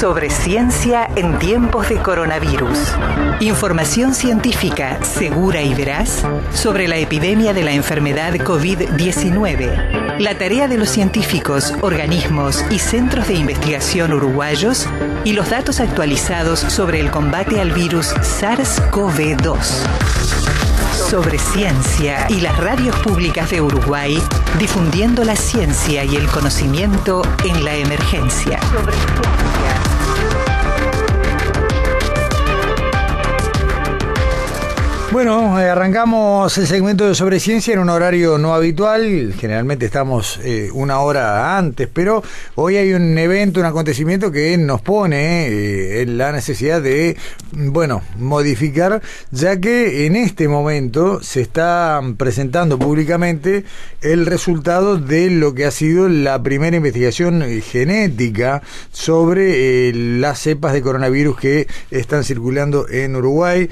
sobre ciencia en tiempos de coronavirus. Información científica segura y veraz sobre la epidemia de la enfermedad COVID-19. La tarea de los científicos, organismos y centros de investigación uruguayos y los datos actualizados sobre el combate al virus SARS-CoV-2 sobre ciencia y las radios públicas de Uruguay difundiendo la ciencia y el conocimiento en la emergencia. Bueno, eh, arrancamos el segmento de sobre ciencia en un horario no habitual. Generalmente estamos eh, una hora antes, pero hoy hay un evento, un acontecimiento que nos pone eh, en la necesidad de, bueno, modificar, ya que en este momento se está presentando públicamente el resultado de lo que ha sido la primera investigación genética sobre las cepas de coronavirus que están circulando en Uruguay.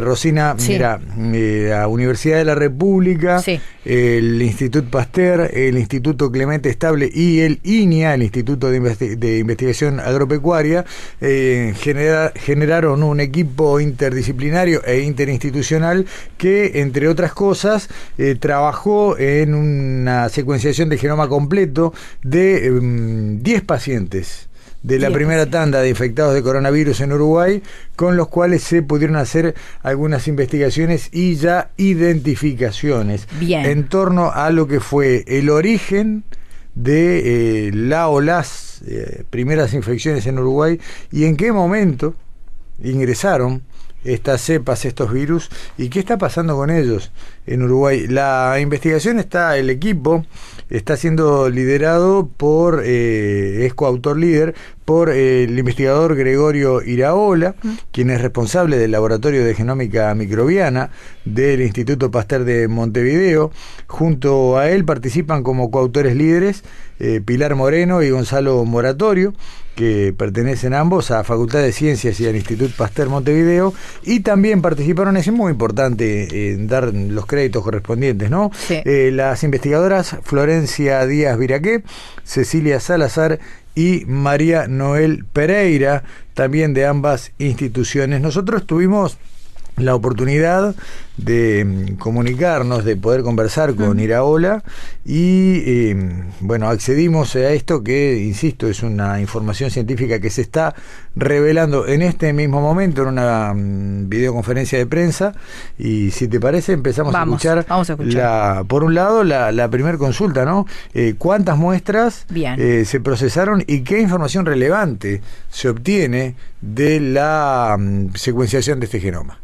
Rosina, eh, la Universidad de la República, el Instituto Pasteur, el Instituto Clemente Estable y el INIA, el Instituto de, Investigación Agropecuaria, eh, generaron un equipo interdisciplinario e interinstitucional que, entre otras cosas, eh, trabajó en una secuenciación de genoma completo de 10 em, pacientes de la primera tanda de infectados de coronavirus en Uruguay, con los cuales se pudieron hacer algunas investigaciones y ya identificaciones en torno a lo que fue el origen de eh, la o las eh, primeras infecciones en Uruguay y en qué momento ingresaron estas cepas, estos virus, y qué está pasando con ellos en Uruguay. La investigación está, el equipo está siendo liderado por, eh, es coautor líder, por eh, el investigador Gregorio Iraola, quien es responsable del Laboratorio de Genómica Microbiana del Instituto Pasteur de Montevideo. Junto a él participan como coautores líderes eh, Pilar Moreno y Gonzalo Moratorio que pertenecen ambos a Facultad de Ciencias y al Instituto Pasteur Montevideo, y también participaron, es muy importante dar los créditos correspondientes, ¿no? Eh, las investigadoras Florencia Díaz Viraqué, Cecilia Salazar y María Noel Pereira, también de ambas instituciones. Nosotros tuvimos la oportunidad de mm, comunicarnos, de poder conversar con Iraola. Y eh, bueno, accedimos a esto que, insisto, es una información científica que se está revelando en este mismo momento en una mm, videoconferencia de prensa. Y si te parece empezamos a, escuchar La, por un lado la, la primera consulta, ¿no? Eh, ¿Cuántas muestras eh, se procesaron y qué información relevante se obtiene de la mm, secuenciación de este genoma?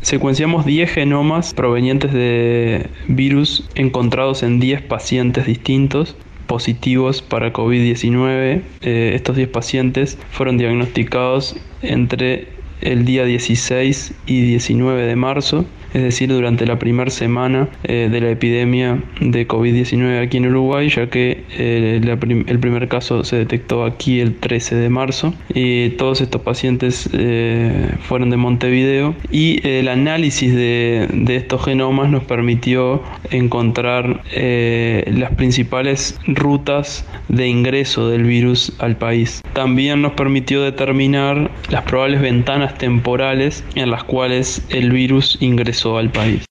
Secuenciamos 10 genomas provenientes de virus encontrados en 10 pacientes distintos positivos para COVID-19. Eh, estos 10 pacientes fueron diagnosticados entre el día 16 y 19 de marzo es decir, durante la primera semana eh, de la epidemia de COVID-19 aquí en Uruguay, ya que eh, el primer caso se detectó aquí el 13 de marzo y todos estos pacientes eh, fueron de Montevideo y el análisis de, de, estos genomas nos permitió encontrar las principales rutas de ingreso del virus al país. También nos permitió determinar las probables ventanas temporales en las cuales el virus ingresó al país.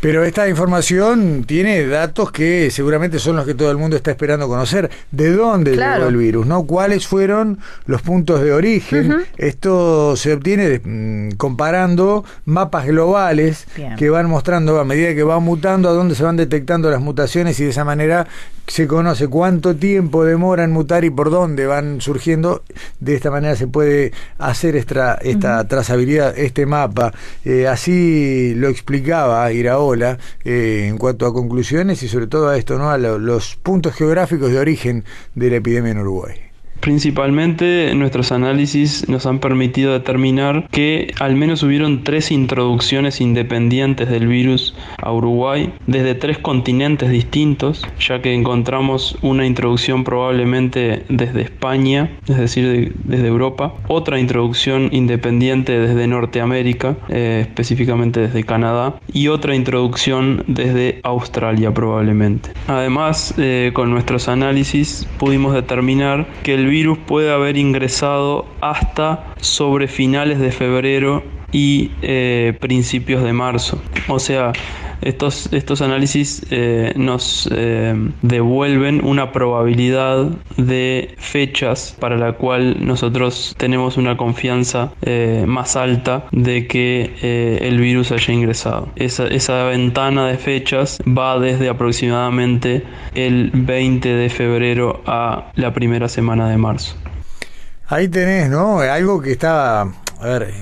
Pero esta información tiene datos que seguramente son los que todo el mundo está esperando conocer. ¿De dónde llegó el virus? ¿no? ¿Cuáles fueron los puntos de origen? Esto se obtiene mm, comparando mapas globales que van mostrando a medida que van mutando a dónde se van detectando las mutaciones y de esa manera se conoce cuánto tiempo demora en mutar y por dónde van surgiendo. De esta manera se puede hacer esta, esta trazabilidad, este mapa. Eh, así lo explicaba Iraola eh, en cuanto a conclusiones y sobre todo a esto, ¿no? a los puntos geográficos de origen de la epidemia en Uruguay. Principalmente nuestros análisis nos han permitido determinar que al menos hubieron tres introducciones independientes del virus a Uruguay desde tres continentes distintos, ya que encontramos una introducción probablemente desde España, es decir, desde Europa, otra introducción independiente desde Norteamérica, eh, específicamente desde Canadá, y otra introducción desde Australia probablemente. Además, eh, con nuestros análisis pudimos determinar que el virus puede haber ingresado hasta sobre finales de febrero y eh, principios de marzo. O sea, estos, estos análisis eh, nos eh, devuelven una probabilidad de fechas para la cual nosotros tenemos una confianza más alta de que el virus haya ingresado. Esa, esa ventana de fechas va desde aproximadamente el 20 de febrero a la primera semana de marzo. Ahí tenés, ¿no? Algo que está, a ver,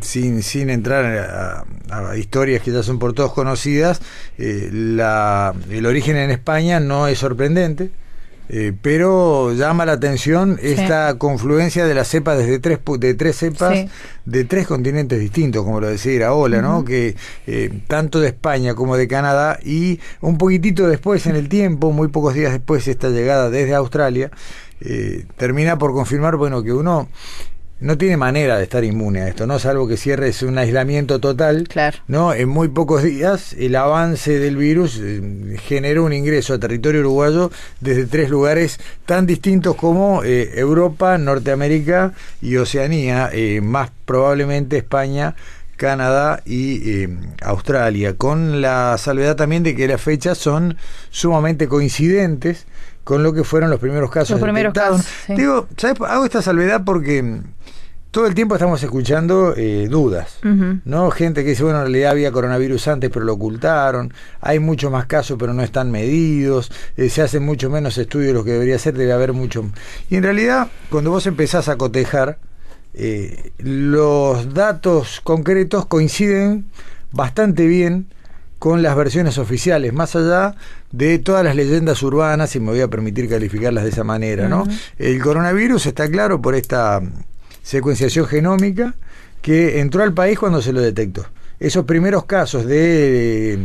sin, sin entrar a, historias que ya son por todos conocidas, eh, la, el origen en España no es sorprendente. Eh, pero llama la atención esta confluencia de las cepas desde tres de tres cepas de tres continentes distintos, como lo decía Ola, ¿no? Que eh, tanto de España como de Canadá y un poquitito después en el tiempo, muy pocos días después esta llegada desde Australia, eh, termina por confirmar, bueno, que uno no tiene manera de estar inmune a esto, ¿no? Salvo que cierres un aislamiento total, claro. ¿no? En muy pocos días el avance del virus eh, generó un ingreso a territorio uruguayo desde tres lugares tan distintos como eh, Europa, Norteamérica y Oceanía, eh, más probablemente España, Canadá y Australia, con la salvedad también de que las fechas son sumamente coincidentes con lo que fueron los primeros casos. Los primeros casos. Digo, ¿sabes? Hago esta salvedad porque todo el tiempo estamos escuchando eh, dudas, ¿no? Gente que dice, bueno, en realidad había coronavirus antes, pero lo ocultaron, hay muchos más casos, pero no están medidos, eh, se hacen mucho menos estudios de lo que debería ser, debe haber mucho. Y en realidad, cuando vos empezás a cotejar, eh, los datos concretos coinciden bastante bien con las versiones oficiales, más allá de todas las leyendas urbanas, y me voy a permitir calificarlas de esa manera, ¿no? El coronavirus está claro por esta secuenciación genómica que entró al país cuando se lo detectó. Esos primeros casos de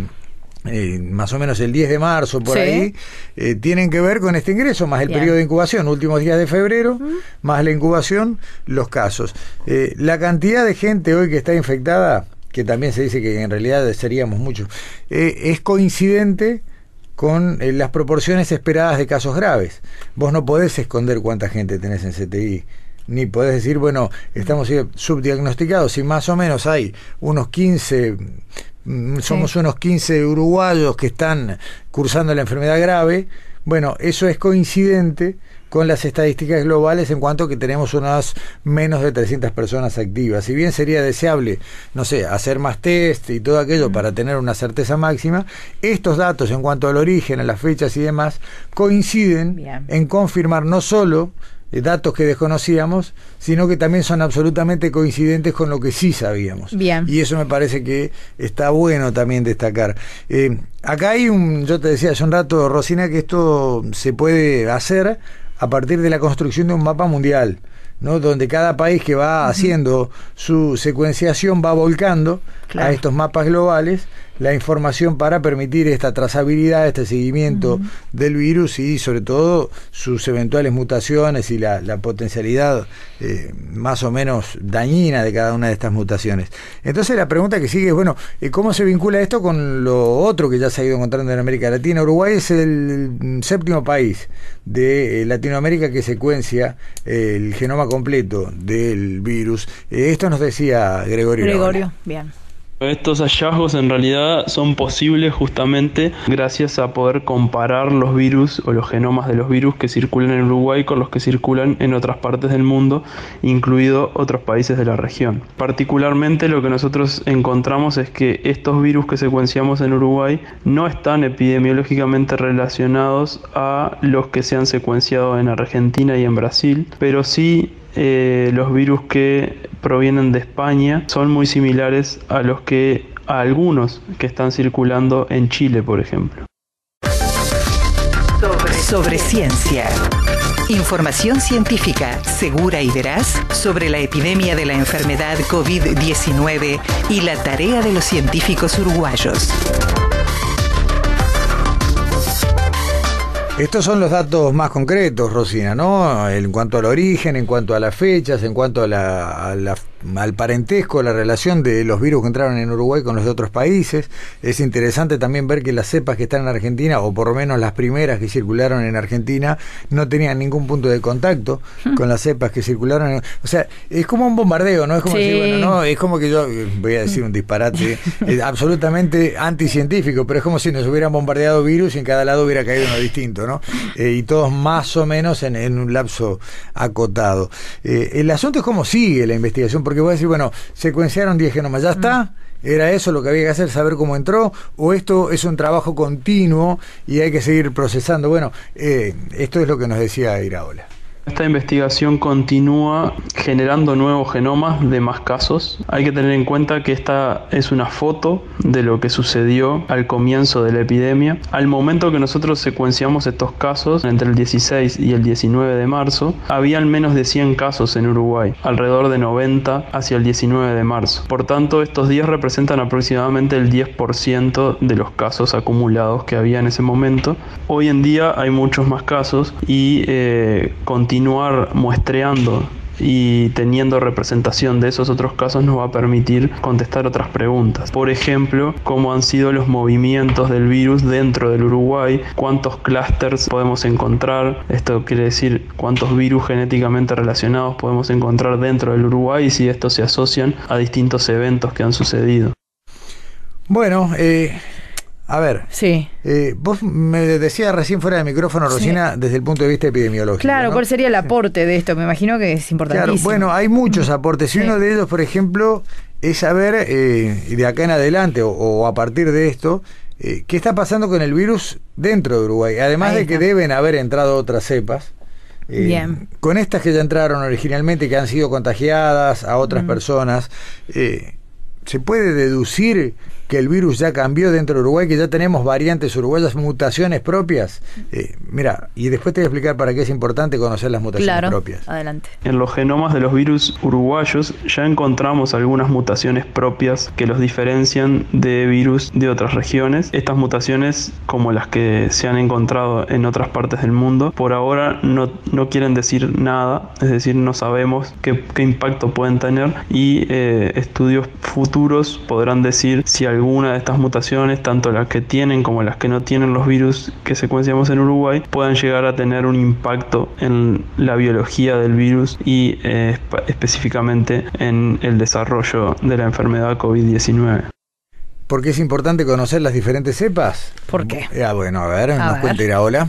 eh, más o menos el 10 de marzo, por ahí, eh, tienen que ver con este ingreso, más el periodo de incubación, últimos días de febrero, más la incubación, los casos. Eh, la cantidad de gente hoy que está infectada, que también se dice que en realidad seríamos muchos, es coincidente con las proporciones esperadas de casos graves. Vos no podés esconder cuánta gente tenés en CTI ni podés decir, bueno, estamos subdiagnosticados, y más o menos hay unos 15, mm, somos unos 15 uruguayos que están cursando la enfermedad grave, bueno, eso es coincidente con las estadísticas globales en cuanto que tenemos unas menos de 300 personas activas. Si bien sería deseable, no sé, hacer más test y todo aquello para tener una certeza máxima, estos datos en cuanto al origen, a las fechas y demás, coinciden en confirmar no solo datos que desconocíamos, sino que también son absolutamente coincidentes con lo que sí sabíamos. Bien. Y eso me parece que está bueno también destacar. Eh, acá hay un, yo te decía hace un rato, Rosina, que esto se puede hacer a partir de la construcción de un mapa mundial. ¿no? donde cada país que va haciendo su secuenciación va volcando a estos mapas globales la información para permitir esta trazabilidad, este seguimiento del virus y sobre todo sus eventuales mutaciones y la, potencialidad eh, más o menos dañina de cada una de estas mutaciones. Entonces la pregunta que sigue es, bueno, eh, ¿cómo se vincula esto con lo otro que ya se ha ido encontrando en América Latina? Uruguay es el séptimo país de eh, Latinoamérica que secuencia el genoma completo del virus. esto nos decía Gregorio. Gregorio, bien. Estos hallazgos en realidad son posibles justamente gracias a poder comparar los virus o los genomas de los virus que circulan en Uruguay con los que circulan en otras partes del mundo, incluido otros países de la región. Particularmente lo que nosotros encontramos es que estos virus que secuenciamos en Uruguay no están epidemiológicamente relacionados a los que se han secuenciado en Argentina y en Brasil, pero sí eh, los virus que provienen de España son muy similares a los que a algunos que están circulando en Chile, por ejemplo. Sobre, ciencia. Información científica segura y veraz sobre la epidemia de la enfermedad COVID-19 y la tarea de los científicos uruguayos. Estos son los datos más concretos, Rosina, ¿no? En cuanto al origen, en cuanto a las fechas, en cuanto a la, a la al parentesco, la relación de los virus que entraron en Uruguay con los de otros países. Es interesante también ver que las cepas que están en Argentina, o por lo menos las primeras que circularon en Argentina, no tenían ningún punto de contacto hmm. con las cepas que circularon. En, o sea, es como un bombardeo, ¿no? Es como decir, bueno, no, es como que yo, voy a decir un disparate, es absolutamente anticientífico, pero es como si nos hubieran bombardeado virus y en cada lado hubiera caído uno distinto, ¿no? Eh, y todos más o menos en, un lapso acotado. Eh, el asunto es cómo sigue la investigación porque voy a decir, bueno, secuenciaron 10 genomas, ya está. ¿Era eso lo que había que hacer, saber cómo entró? ¿O esto es un trabajo continuo y hay que seguir procesando? Bueno, eh, esto es lo que nos decía Iraola. Esta investigación continúa generando nuevos genomas de más casos. Hay que tener en cuenta que esta es una foto de lo que sucedió al comienzo de la epidemia. Al momento que nosotros secuenciamos estos casos, entre el 16 y el 19 de marzo, había al menos de 100 casos en Uruguay, alrededor de 90 hacia el 19 de marzo. Por tanto, estos días representan aproximadamente el 10% de los casos acumulados que había en ese momento. Hoy en día hay muchos más casos y eh, continuar muestreando y teniendo representación de esos otros casos nos va a permitir contestar otras preguntas. Por ejemplo, cómo han sido los movimientos del virus dentro del Uruguay, cuántos clústeres podemos encontrar, esto quiere decir cuántos virus genéticamente relacionados podemos encontrar dentro del Uruguay y si estos se asocian a distintos eventos que han sucedido. Bueno, eh, a ver. Sí. Eh, vos me decías recién fuera de micrófono, Rosina, desde el punto de vista epidemiológico. Claro, ¿cuál sería el aporte de esto? Me imagino que es importantísimo. Claro, bueno, hay muchos aportes. Y uno de ellos, por ejemplo, es saber, eh, de acá en adelante, o, a partir de esto, eh, qué está pasando con el virus dentro de Uruguay. Además de que deben haber entrado otras cepas. Eh, Bien. Con estas que ya entraron originalmente, que han sido contagiadas a otras personas, ¿se puede deducir que el virus ya cambió dentro de Uruguay, que ya tenemos variantes uruguayas, mutaciones propias. Eh, mira, y después te voy a explicar para qué es importante conocer las mutaciones claro, propias. Adelante. En los genomas de los virus uruguayos ya encontramos algunas mutaciones propias que los diferencian de virus de otras regiones. Estas mutaciones, como las que se han encontrado en otras partes del mundo, por ahora no, no quieren decir nada, es decir, no sabemos qué, qué impacto pueden tener y eh, estudios futuros podrán decir si algún alguna de estas mutaciones, tanto las que tienen como las que no tienen los virus que secuenciamos en Uruguay, puedan llegar a tener un impacto en la biología del virus y eh, específicamente en el desarrollo de la enfermedad COVID-19. ¿Por qué es importante conocer las diferentes cepas? ¿Por qué? Ah, bueno, a ver, nos cuenta Iraola.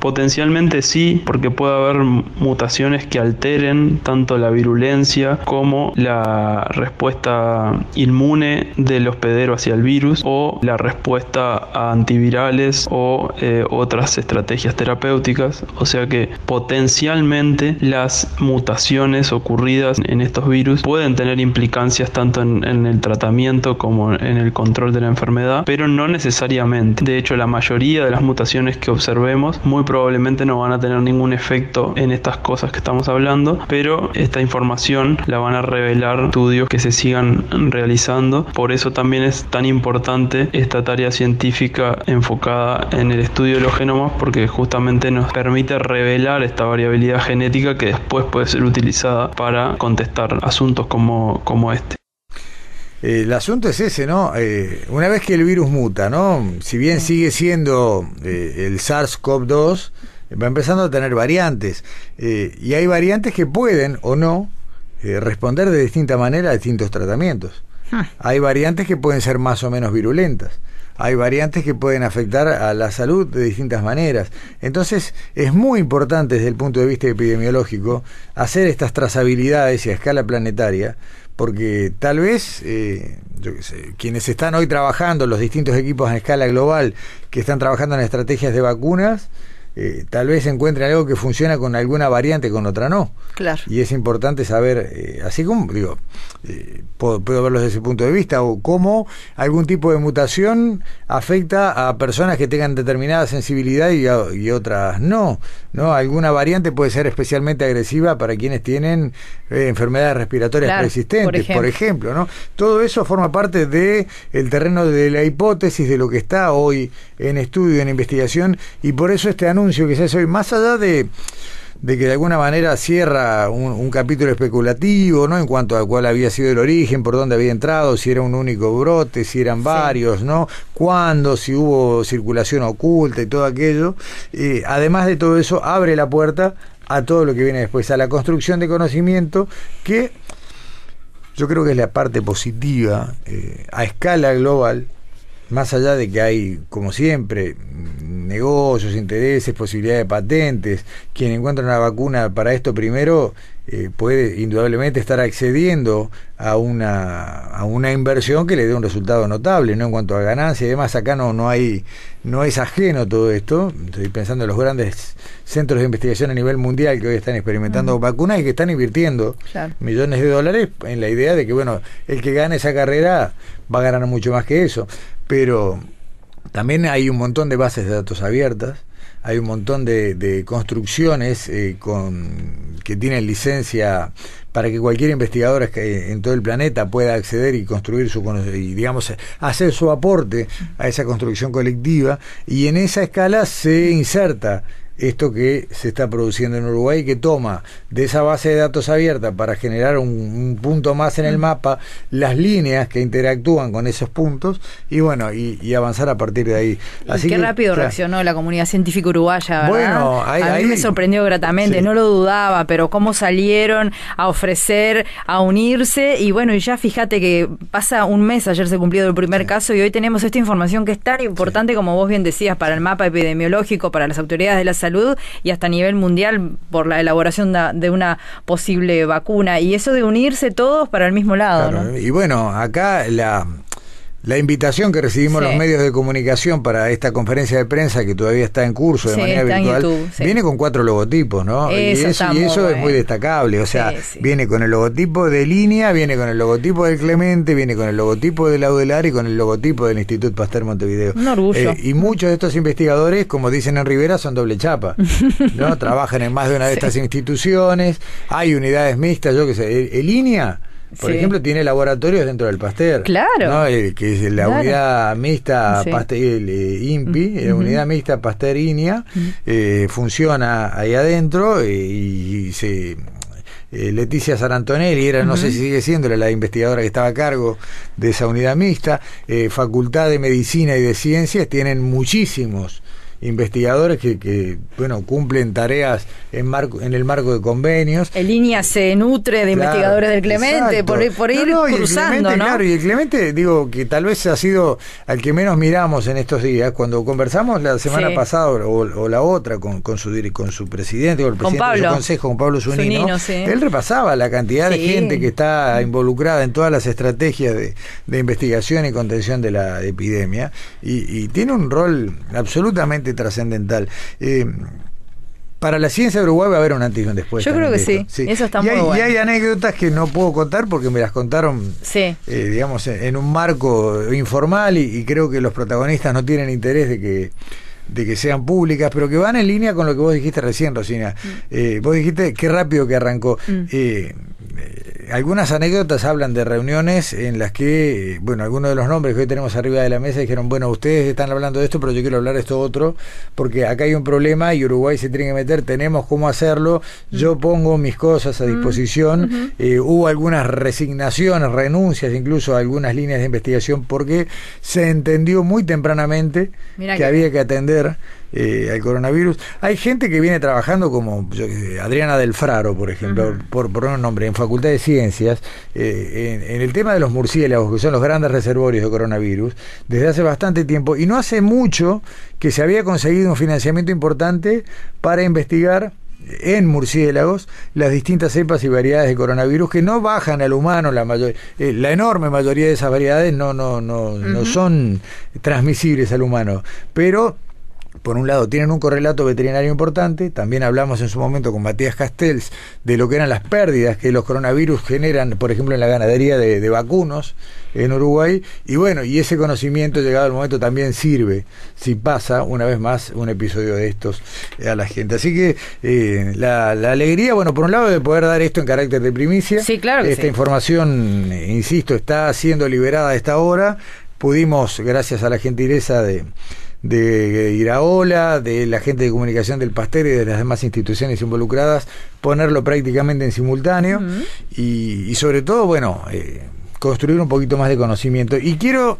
Potencialmente sí, porque puede haber mutaciones que alteren tanto la virulencia como la respuesta inmune del hospedero hacia el virus o la respuesta a antivirales o eh, otras estrategias terapéuticas. O sea que potencialmente las mutaciones ocurridas en estos virus pueden tener implicancias tanto en, en el tratamiento como en el control de la enfermedad, pero no necesariamente. De hecho, la mayoría de las mutaciones que observemos muy probablemente no van a tener ningún efecto en estas cosas que estamos hablando, pero esta información la van a revelar estudios que se sigan realizando. Por eso también es tan importante esta tarea científica enfocada en el estudio de los genomas porque justamente nos permite revelar esta variabilidad genética que después puede ser utilizada para contestar asuntos como, como este. El asunto es ese, ¿no? Eh, una vez que el virus muta, ¿no? Si bien sigue siendo eh, el SARS-CoV-2, va empezando a tener variantes. Eh, y hay variantes que pueden o no responder de distinta manera a distintos tratamientos. Ah. Hay variantes que pueden ser más o menos virulentas. Hay variantes que pueden afectar a la salud de distintas maneras. Entonces, es muy importante desde el punto de vista epidemiológico hacer estas trazabilidades y a escala planetaria porque tal vez eh, quienes están hoy trabajando, los distintos equipos a escala global que están trabajando en estrategias de vacunas, eh, tal vez encuentren algo que funciona con alguna variante, con otra no. Claro. Y es importante saber, eh, así como, digo, eh, puedo, puedo, verlo desde ese punto de vista, o cómo algún tipo de mutación afecta a personas que tengan determinada sensibilidad y, y otras no. ¿no? Alguna variante puede ser especialmente agresiva para quienes tienen enfermedades respiratorias claro, persistentes, por ejemplo. por ejemplo. ¿no? Todo eso forma parte de el terreno de la hipótesis de lo que está hoy en estudio, en investigación, y por eso este anuncio que se hace hoy, más allá de de que de alguna manera cierra un, un, capítulo especulativo, ¿no? En cuanto a cuál había sido el origen, por dónde había entrado, si era un único brote, si eran varios, sí. ¿no? Cuándo, si hubo circulación oculta y todo aquello. Eh, además de todo eso, abre la puerta a todo lo que viene después, a la construcción de conocimiento que yo creo que es la parte positiva eh, a escala global más allá de que hay, como siempre, negocios, intereses, posibilidades de patentes, quien encuentra una vacuna para esto primero eh, puede indudablemente estar accediendo a una, a una inversión que le dé un resultado notable, ¿no? En cuanto a ganancia y demás, acá no, no hay, no es ajeno todo esto. Estoy pensando en los grandes centros de investigación a nivel mundial que hoy están experimentando uh -huh. vacunas y que están invirtiendo claro. millones de dólares en la idea de que, bueno, el que gane esa carrera va a ganar mucho más que eso. Pero también hay un montón de bases de datos abiertas, hay un montón de, de construcciones eh, con, que tienen licencia para que cualquier investigador en todo el planeta pueda acceder y construir su y digamos hacer su aporte a esa construcción colectiva y en esa escala se inserta esto que se está produciendo en Uruguay, que toma de esa base de datos abierta para generar un, un punto más en el mapa, las líneas que interactúan con esos puntos y bueno, y, y avanzar a partir de ahí. Así y qué que, rápido claro. reaccionó la comunidad científica uruguaya, ¿verdad? Bueno, ahí, a mí ahí, me sorprendió gratamente, sí. no lo dudaba, pero cómo salieron a ofrecer, a unirse y bueno, y ya fíjate que pasa un mes, ayer se cumplió el primer sí. caso y hoy tenemos esta información que es tan importante sí. como vos bien decías para el mapa epidemiológico, para las autoridades de la salud salud y hasta a nivel mundial por la elaboración de una posible vacuna. Y eso de unirse todos para el mismo lado. Y bueno, acá la la invitación que recibimos sí. los medios de comunicación para esta conferencia de prensa que todavía está en curso de sí, manera virtual YouTube, sí. viene con cuatro logotipos, ¿no? Eso y eso, y eso es muy destacable. O sea, viene con el logotipo de línea, viene con el logotipo del Clemente, viene con el logotipo del Audelar y con el logotipo del Instituto Pasteur Montevideo. Un orgullo. Eh, y muchos de estos investigadores, como dicen en Rivera, son doble chapa. ¿no? Trabajan en más de una de estas instituciones, hay unidades mixtas, yo qué sé, el, el línea por sí. ejemplo, tiene laboratorios dentro del Pasteur. Claro. ¿no? Eh, que es la claro. unidad mixta sí. Pasteur eh, INPI, la unidad mixta Pasteur INIA, eh, funciona ahí adentro eh, y, y se eh, Leticia Sarantonelli, era, uh -huh. no sé si sigue siendo la investigadora que estaba a cargo de esa unidad mixta, eh, Facultad de Medicina y de Ciencias, tienen muchísimos investigadores que, que, bueno cumplen tareas en marco en el marco de convenios en línea se nutre de claro, investigadores del Clemente por, por, ir no, no, cruzando Clemente, ¿no? claro y el Clemente digo que tal vez ha sido al que menos miramos en estos días cuando conversamos la semana sí. pasada o, o, la otra con, con su con su presidente o el presidente con del consejo con Pablo Zunino, Zunino sí. él repasaba la cantidad de gente que está involucrada en todas las estrategias de, de investigación y contención de la epidemia y, y tiene un rol absolutamente trascendental. Eh, para la ciencia de Uruguay va a haber un antes y un después. Yo creo que sí. sí. eso está y muy hay, bueno. Y hay anécdotas que no puedo contar porque me las contaron, sí. eh, digamos, en un marco informal y, y, creo que los protagonistas no tienen interés de que de que sean públicas, pero que van en línea con lo que vos dijiste recién, Rosina. Mm. Eh, vos dijiste qué rápido que arrancó. Mm. Eh, algunas anécdotas hablan de reuniones en las que, bueno, algunos de los nombres que hoy tenemos arriba de la mesa dijeron, bueno, ustedes están hablando de esto, pero yo quiero hablar de esto otro, porque acá hay un problema y Uruguay se tiene que meter, tenemos cómo hacerlo, mm. yo pongo mis cosas a disposición, -hmm. eh, hubo algunas resignaciones, renuncias incluso a algunas líneas de investigación, porque se entendió muy tempranamente que había que atender eh, al coronavirus. Hay gente que viene trabajando como yo, Adriana del Fraro, por ejemplo, uh -huh. por, por un nombre, en Facultad de Ciencias, eh, en, en, el tema de los murciélagos, que son los grandes reservorios de coronavirus, desde hace bastante tiempo, y no hace mucho que se había conseguido un financiamiento importante para investigar en murciélagos las distintas cepas y variedades de coronavirus que no bajan al humano la mayor, eh, la enorme mayoría de esas variedades no no no, uh -huh. no son transmisibles al humano pero por un lado, tienen un correlato veterinario importante. También hablamos en su momento con Matías Castells de lo que eran las pérdidas que los coronavirus generan, por ejemplo, en la ganadería de, vacunos en Uruguay. Y bueno, y ese conocimiento, llegado el momento, también sirve, si pasa una vez más un episodio de estos a la gente. Así que eh, la, alegría, bueno, por un lado, de poder dar esto en carácter de primicia. Sí, claro. Esta información, insisto, está siendo liberada a esta hora. Pudimos, gracias a la gentileza de de Iraola, de la gente de comunicación del Pastel y de las demás instituciones involucradas, ponerlo prácticamente en simultáneo y, sobre todo, bueno, eh, construir un poquito más de conocimiento. Y quiero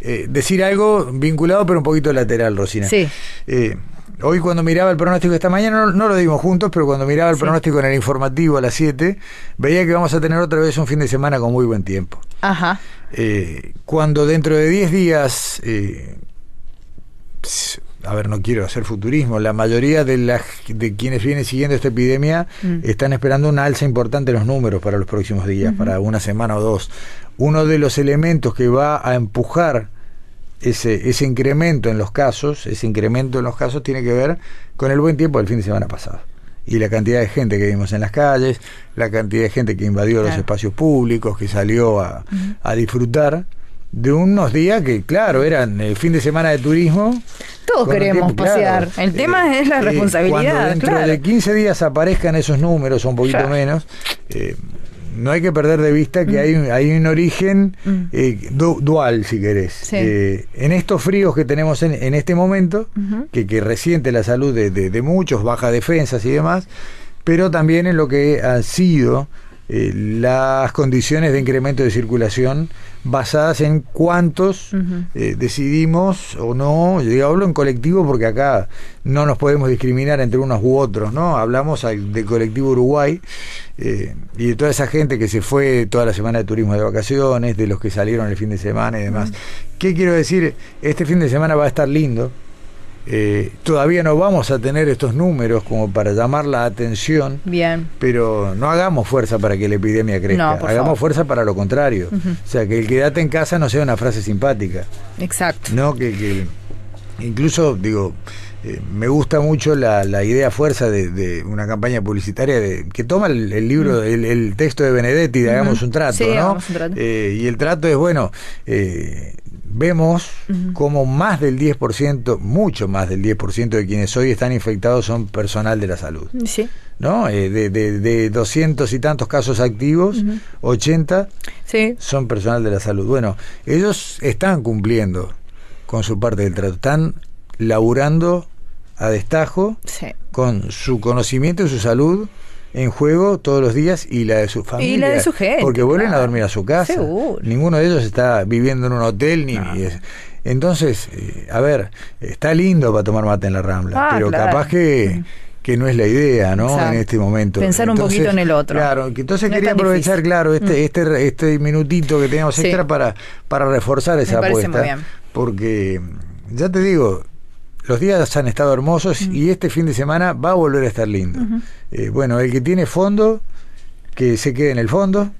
eh, decir algo vinculado pero un poquito lateral, Rosina. Sí. Eh, hoy cuando miraba el pronóstico esta mañana, no, lo dimos juntos, pero cuando miraba el pronóstico en el informativo a las 7, veía que vamos a tener otra vez un fin de semana con muy buen tiempo. Ajá. cuando dentro de 10 días a ver, no quiero hacer futurismo, la mayoría de, las de quienes vienen siguiendo esta epidemia mm. están esperando una alza importante en los números para los próximos días, para una semana o dos. Uno de los elementos que va a empujar ese, ese incremento en los casos, ese incremento en los casos tiene que ver con el buen tiempo del fin de semana pasado. Y la cantidad de gente que vimos en las calles, la cantidad de gente que invadió los espacios públicos, que salió a, a disfrutar de unos días que, claro, eran el fin de semana de turismo. Todos queremos pasear. el tema eh, es la eh, responsabilidad. cuando dentro de 15 días aparezcan esos números, o un poquito menos, eh, no hay que perder de vista que mm. hay, hay un origen mm. dual, si querés. en estos fríos que tenemos en, este momento, que, que, resiente la salud de, de, muchos, baja defensas y demás, pero también en lo que ha sido las condiciones de incremento de circulación basadas en cuántos eh, decidimos o no, yo hablo en colectivo porque acá no nos podemos discriminar entre unos u otros, ¿no? Hablamos del colectivo Uruguay eh, y de toda esa gente que se fue toda la semana de turismo de vacaciones, de los que salieron el fin de semana y demás. ¿Qué quiero decir? Este fin de semana va a estar lindo, eh, todavía no vamos a tener estos números como para llamar la atención. Bien. Pero no hagamos fuerza para que la epidemia crezca. hagamos fuerza para lo contrario. O sea, que el quédate en casa no sea una frase simpática. Exacto. No, que, incluso, digo, eh, me gusta mucho la, idea fuerza de, una campaña publicitaria de, que toma el, libro, el, texto de Benedetti de Hagamos un trato, ¿no? Eh, y el trato es, bueno, vemos como más del 10%, mucho más del 10% de quienes hoy están infectados son personal de la salud. Sí. ¿No? Eh, de, de, 200 y tantos casos activos, 80 sí. son personal de la salud. Bueno, ellos están cumpliendo con su parte del trato, están laburando a destajo con su conocimiento y su salud en juego todos los días y la de su familia. Y la de su gente. Porque vuelven a dormir a su casa. Ninguno de ellos está viviendo en un hotel ni. entonces, eh, a ver, está lindo para tomar mate en la Rambla, ah, pero capaz que que no es la idea, ¿no? En este momento. Pensar un poquito en el otro. Claro, entonces quería aprovechar, claro, este, mm. este, este minutito que tenemos extra para, para reforzar esa apuesta. Porque, ya te digo, los días han estado hermosos y este fin de semana va a volver a estar lindo. Eh, bueno, el que tiene fondo, que se quede en el fondo.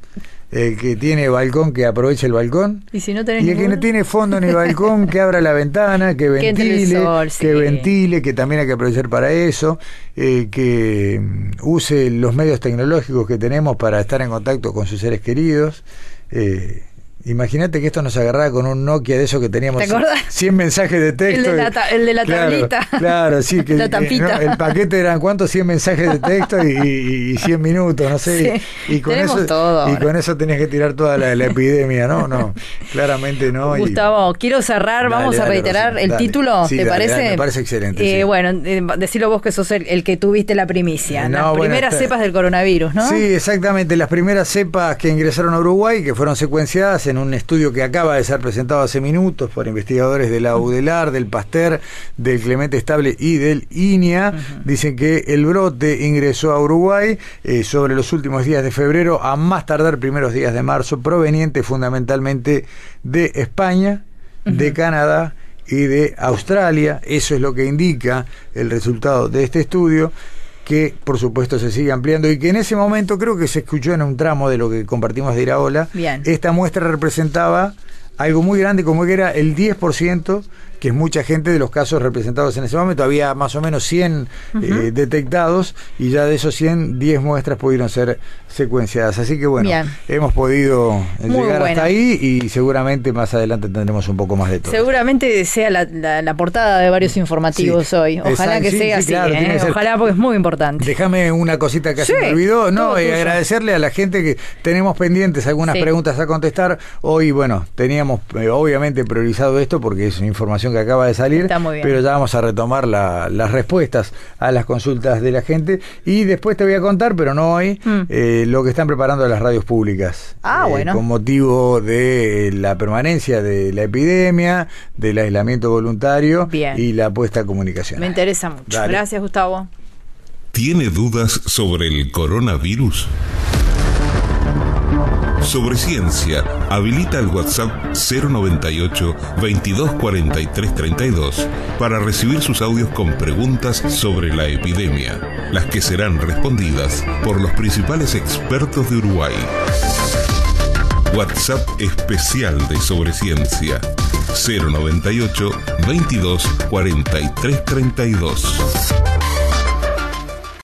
El que tiene balcón, que aproveche el balcón. Y, si no el que no tiene fondo ni balcón, que abra la ventana, que ventile, que, ventile, que también hay que aprovechar para eso. Eh, que mm, use los medios tecnológicos que tenemos para estar en contacto con sus seres queridos. Eh, Imagínate que esto nos agarraba con un Nokia de eso que teníamos 100 mensajes de texto. El de la, tablita. Claro, sí, que el paquete eran cuántos 100 mensajes de texto y, 100 minutos, no sé. y, con eso y con eso tenías que tirar toda la, epidemia, ¿no? No, claramente no. Gustavo, quiero cerrar, vamos a reiterar el título, ¿te parece? me parece excelente. Eh, bueno, eh, decirlo vos que sos el, que tuviste la primicia, las primeras cepas del coronavirus, ¿no? Sí, exactamente, las primeras cepas que ingresaron a Uruguay, que fueron secuenciadas en un estudio que acaba de ser presentado hace minutos por investigadores de la UDELAR, del PASTER, del Clemente Estable y del INIA. Dicen que el brote ingresó a Uruguay eh, sobre los últimos días de febrero, a más tardar primeros días de marzo, proveniente fundamentalmente de España, de Canadá y de Australia. Eso es lo que indica el resultado de este estudio que por supuesto se sigue ampliando y que en ese momento creo que se escuchó en un tramo de lo que compartimos de Iraola. Esta muestra representaba algo muy grande como que era el 10% que es mucha gente de los casos representados en ese momento. Había más o menos 100 eh, detectados y ya de esos 100, 10 muestras pudieron ser secuenciadas. Así que bueno, hemos podido llegar hasta ahí y seguramente más adelante tendremos un poco más de todo. Seguramente sea la, portada de varios informativos hoy. Ojalá que sea así. ¿eh? Ojalá porque es muy importante. Déjame una cosita que se me olvidó. No, eh, agradecerle a la gente que tenemos pendientes algunas preguntas a contestar. Hoy, bueno, teníamos obviamente priorizado esto porque es una información que acaba de salir, pero ya vamos a retomar las respuestas a las consultas de la gente y después te voy a contar, pero no hoy, mm. eh, lo que están preparando las radios públicas. Ah, eh, con motivo de la permanencia de la epidemia, del aislamiento voluntario y la puesta a comunicación. Me interesa mucho. Gracias, Gustavo. ¿Tiene dudas sobre el coronavirus? Sobre ciencia habilita el WhatsApp 098 2243 32 para recibir sus audios con preguntas sobre la epidemia, las que serán respondidas por los principales expertos de Uruguay. WhatsApp especial de Sobre Ciencia 098 22 32